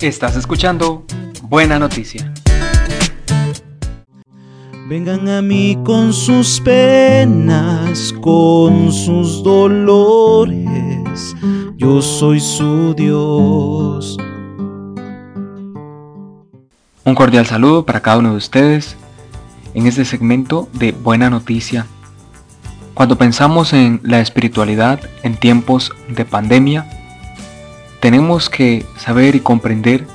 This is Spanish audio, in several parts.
Estás escuchando Buena Noticia. Vengan a mí con sus penas, con sus dolores, yo soy su Dios. Un cordial saludo para cada uno de ustedes en este segmento de Buena Noticia. Cuando pensamos en la espiritualidad en tiempos de pandemia, tenemos que saber y comprender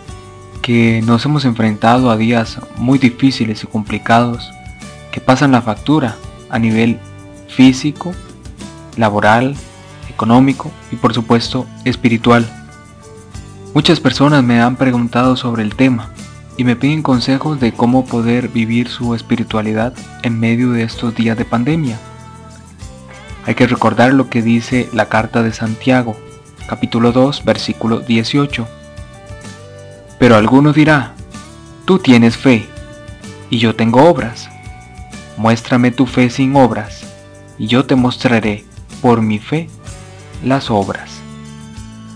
que nos hemos enfrentado a días muy difíciles y complicados que pasan la factura a nivel físico, laboral, económico y por supuesto espiritual. Muchas personas me han preguntado sobre el tema y me piden consejos de cómo poder vivir su espiritualidad en medio de estos días de pandemia. Hay que recordar lo que dice la carta de Santiago, capítulo 2, versículo 18. Pero alguno dirá, tú tienes fe y yo tengo obras. Muéstrame tu fe sin obras, y yo te mostraré por mi fe las obras.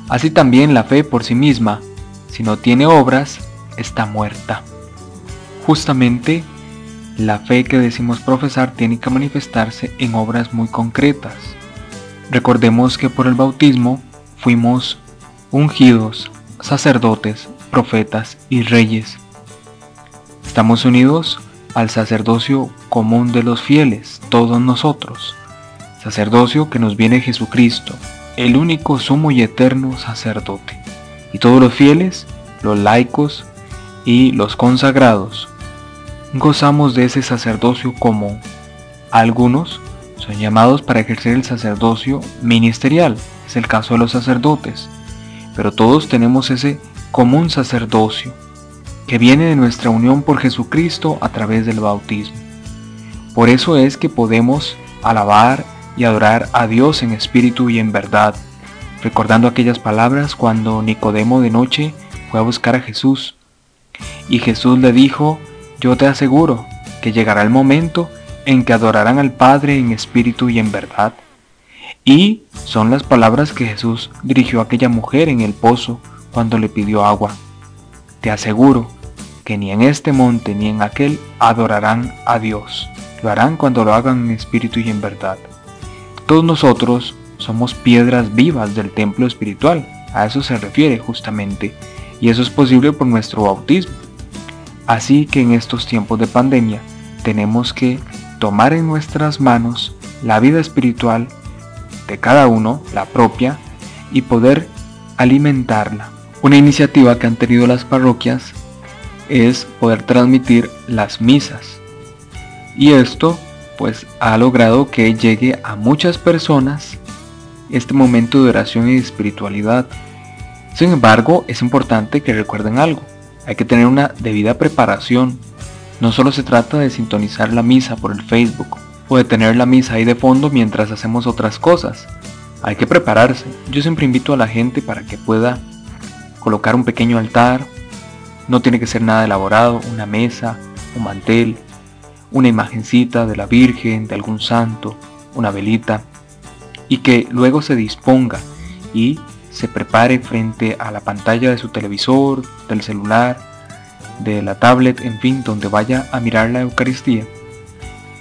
Así también la fe por sí misma, si no tiene obras, está muerta. Justamente, la fe que decimos profesar tiene que manifestarse en obras muy concretas. Recordemos que por el bautismo fuimos ungidos, sacerdotes, profetas y reyes. Estamos unidos al sacerdocio común de los fieles, todos nosotros, sacerdocio que nos viene Jesucristo, el único sumo y eterno sacerdote. Y todos los fieles, los laicos y los consagrados, gozamos de ese sacerdocio común. Algunos son llamados para ejercer el sacerdocio ministerial, es el caso de los sacerdotes, pero todos tenemos ese común sacerdocio que viene de nuestra unión por Jesucristo a través del bautismo. Por eso es que podemos alabar y adorar a Dios en espíritu y en verdad, recordando aquellas palabras cuando Nicodemo de noche fue a buscar a Jesús. Y Jesús le dijo, yo te aseguro que llegará el momento en que adorarán al Padre en espíritu y en verdad. Y son las palabras que Jesús dirigió a aquella mujer en el pozo cuando le pidió agua. Te aseguro que ni en este monte ni en aquel adorarán a Dios. Lo harán cuando lo hagan en espíritu y en verdad. Todos nosotros somos piedras vivas del templo espiritual. A eso se refiere justamente. Y eso es posible por nuestro bautismo. Así que en estos tiempos de pandemia tenemos que tomar en nuestras manos la vida espiritual de cada uno, la propia, y poder alimentarla. Una iniciativa que han tenido las parroquias es poder transmitir las misas. Y esto pues ha logrado que llegue a muchas personas este momento de oración y espiritualidad. Sin embargo, es importante que recuerden algo. Hay que tener una debida preparación. No solo se trata de sintonizar la misa por el Facebook o de tener la misa ahí de fondo mientras hacemos otras cosas. Hay que prepararse. Yo siempre invito a la gente para que pueda colocar un pequeño altar, no tiene que ser nada elaborado, una mesa, un mantel, una imagencita de la Virgen, de algún santo, una velita, y que luego se disponga y se prepare frente a la pantalla de su televisor, del celular, de la tablet, en fin, donde vaya a mirar la Eucaristía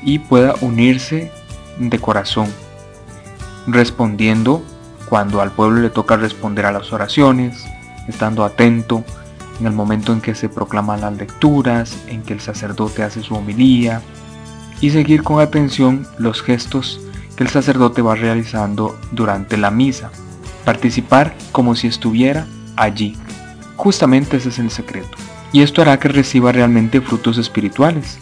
y pueda unirse de corazón, respondiendo cuando al pueblo le toca responder a las oraciones, estando atento en el momento en que se proclaman las lecturas, en que el sacerdote hace su homilía, y seguir con atención los gestos que el sacerdote va realizando durante la misa. Participar como si estuviera allí. Justamente ese es el secreto. Y esto hará que reciba realmente frutos espirituales.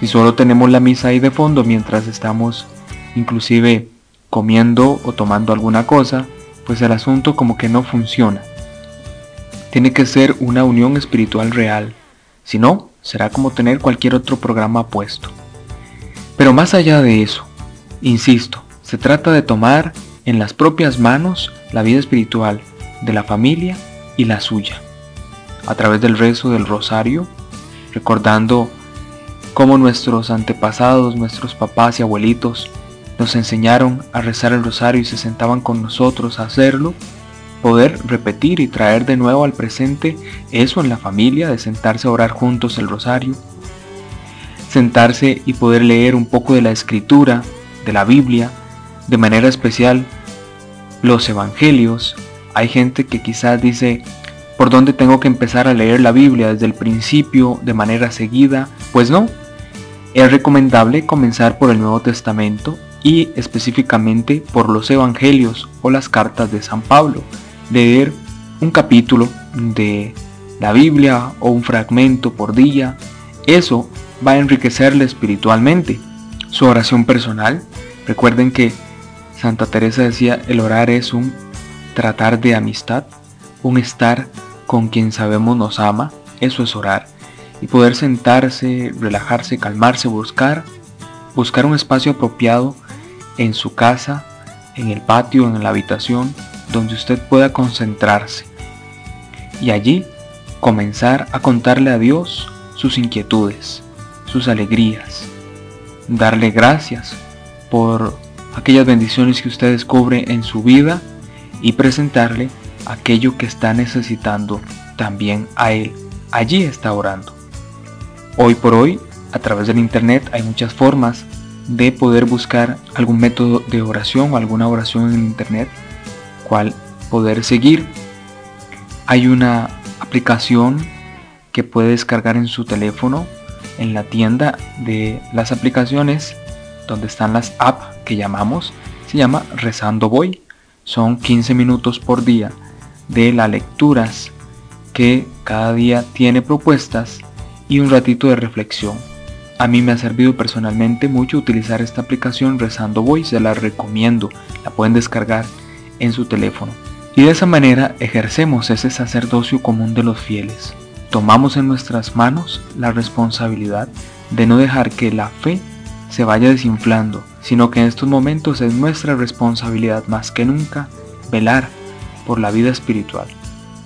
Si solo tenemos la misa ahí de fondo mientras estamos inclusive comiendo o tomando alguna cosa, pues el asunto como que no funciona tiene que ser una unión espiritual real, si no, será como tener cualquier otro programa puesto. Pero más allá de eso, insisto, se trata de tomar en las propias manos la vida espiritual de la familia y la suya, a través del rezo del rosario, recordando cómo nuestros antepasados, nuestros papás y abuelitos nos enseñaron a rezar el rosario y se sentaban con nosotros a hacerlo, poder repetir y traer de nuevo al presente eso en la familia, de sentarse a orar juntos el rosario, sentarse y poder leer un poco de la escritura, de la Biblia, de manera especial los evangelios. Hay gente que quizás dice, ¿por dónde tengo que empezar a leer la Biblia? ¿Desde el principio, de manera seguida? Pues no. Es recomendable comenzar por el Nuevo Testamento y específicamente por los evangelios o las cartas de San Pablo. Leer un capítulo de la Biblia o un fragmento por día. Eso va a enriquecerle espiritualmente. Su oración personal. Recuerden que Santa Teresa decía, el orar es un tratar de amistad, un estar con quien sabemos nos ama, eso es orar. Y poder sentarse, relajarse, calmarse, buscar, buscar un espacio apropiado en su casa, en el patio, en la habitación, donde usted pueda concentrarse. Y allí comenzar a contarle a Dios sus inquietudes, sus alegrías, darle gracias por aquellas bendiciones que usted descubre en su vida y presentarle aquello que está necesitando también a Él. Allí está orando. Hoy por hoy, a través del Internet hay muchas formas de poder buscar algún método de oración o alguna oración en Internet, cual poder seguir. Hay una aplicación que puede descargar en su teléfono en la tienda de las aplicaciones donde están las apps que llamamos, se llama Rezando Voy. Son 15 minutos por día de las lecturas que cada día tiene propuestas y un ratito de reflexión. A mí me ha servido personalmente mucho utilizar esta aplicación Rezando Voy, se la recomiendo, la pueden descargar en su teléfono. Y de esa manera ejercemos ese sacerdocio común de los fieles. Tomamos en nuestras manos la responsabilidad de no dejar que la fe se vaya desinflando, sino que en estos momentos es nuestra responsabilidad más que nunca velar por la vida espiritual.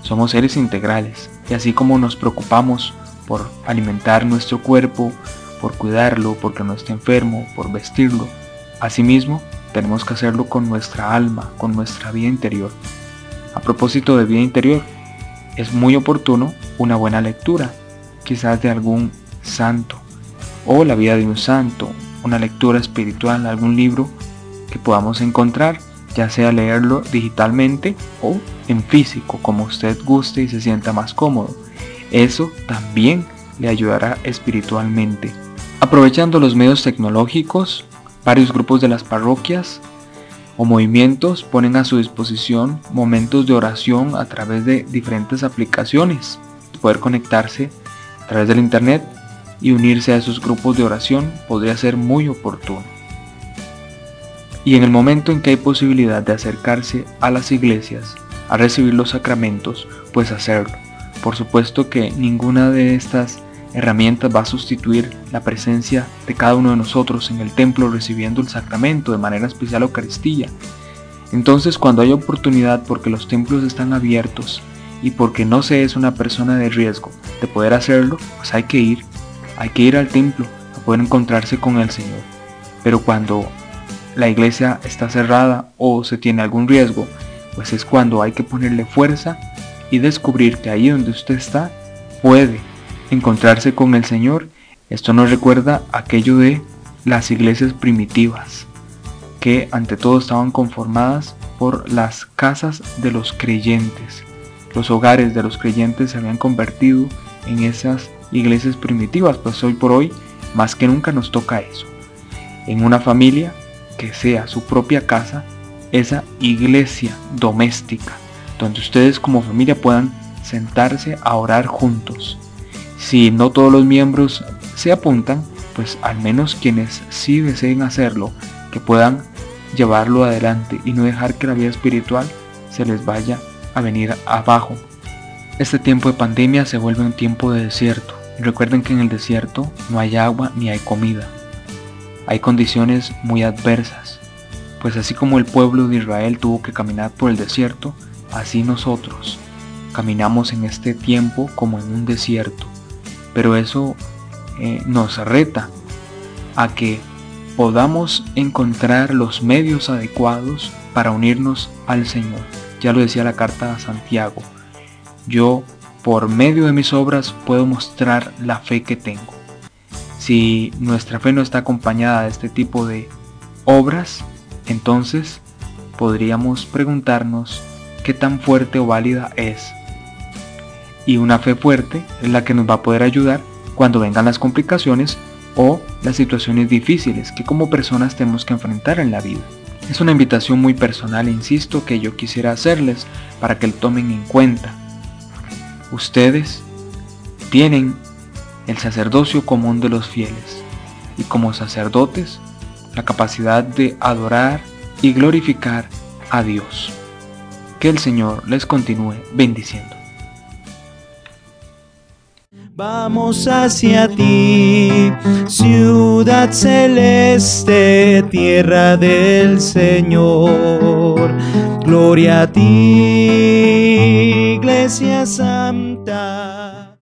Somos seres integrales y así como nos preocupamos por alimentar nuestro cuerpo, por cuidarlo, porque no esté enfermo, por vestirlo, asimismo tenemos que hacerlo con nuestra alma, con nuestra vida interior. A propósito de vida interior, es muy oportuno una buena lectura, quizás de algún santo, o la vida de un santo, una lectura espiritual, algún libro que podamos encontrar, ya sea leerlo digitalmente o en físico, como usted guste y se sienta más cómodo. Eso también le ayudará espiritualmente. Aprovechando los medios tecnológicos, varios grupos de las parroquias o movimientos ponen a su disposición momentos de oración a través de diferentes aplicaciones. Poder conectarse a través del internet y unirse a esos grupos de oración podría ser muy oportuno. Y en el momento en que hay posibilidad de acercarse a las iglesias a recibir los sacramentos, pues hacerlo. Por supuesto que ninguna de estas herramientas va a sustituir la presencia de cada uno de nosotros en el templo recibiendo el sacramento, de manera especial Eucaristía. Entonces cuando hay oportunidad porque los templos están abiertos y porque no se es una persona de riesgo de poder hacerlo, pues hay que ir hay que ir al templo a poder encontrarse con el Señor. Pero cuando la iglesia está cerrada o se tiene algún riesgo, pues es cuando hay que ponerle fuerza y descubrir que ahí donde usted está puede encontrarse con el Señor. Esto nos recuerda aquello de las iglesias primitivas, que ante todo estaban conformadas por las casas de los creyentes. Los hogares de los creyentes se habían convertido en esas iglesias primitivas, pues hoy por hoy más que nunca nos toca eso. En una familia que sea su propia casa, esa iglesia doméstica, donde ustedes como familia puedan sentarse a orar juntos. Si no todos los miembros se apuntan, pues al menos quienes sí deseen hacerlo, que puedan llevarlo adelante y no dejar que la vida espiritual se les vaya a venir abajo. Este tiempo de pandemia se vuelve un tiempo de desierto, recuerden que en el desierto no hay agua ni hay comida. Hay condiciones muy adversas, pues así como el pueblo de Israel tuvo que caminar por el desierto, así nosotros caminamos en este tiempo como en un desierto. Pero eso eh, nos reta a que podamos encontrar los medios adecuados para unirnos al Señor, Ya lo decía la carta a Santiago. Yo, por medio de mis obras, puedo mostrar la fe que tengo. Si nuestra fe no está acompañada de este tipo de obras, entonces podríamos preguntarnos qué tan fuerte o válida es. Y una fe fuerte es la que nos va a poder ayudar cuando vengan las complicaciones o las situaciones difíciles que como personas tenemos que enfrentar en la vida. Es una invitación muy personal, insisto, que yo quisiera hacerles para que lo tomen en cuenta. Ustedes tienen el sacerdocio común de los fieles y como sacerdotes la capacidad de adorar y glorificar a Dios. Que el Señor les continúe bendiciendo. Vamos hacia ti, ciudad celeste, tierra del Señor. Gloria a ti, iglesia santa.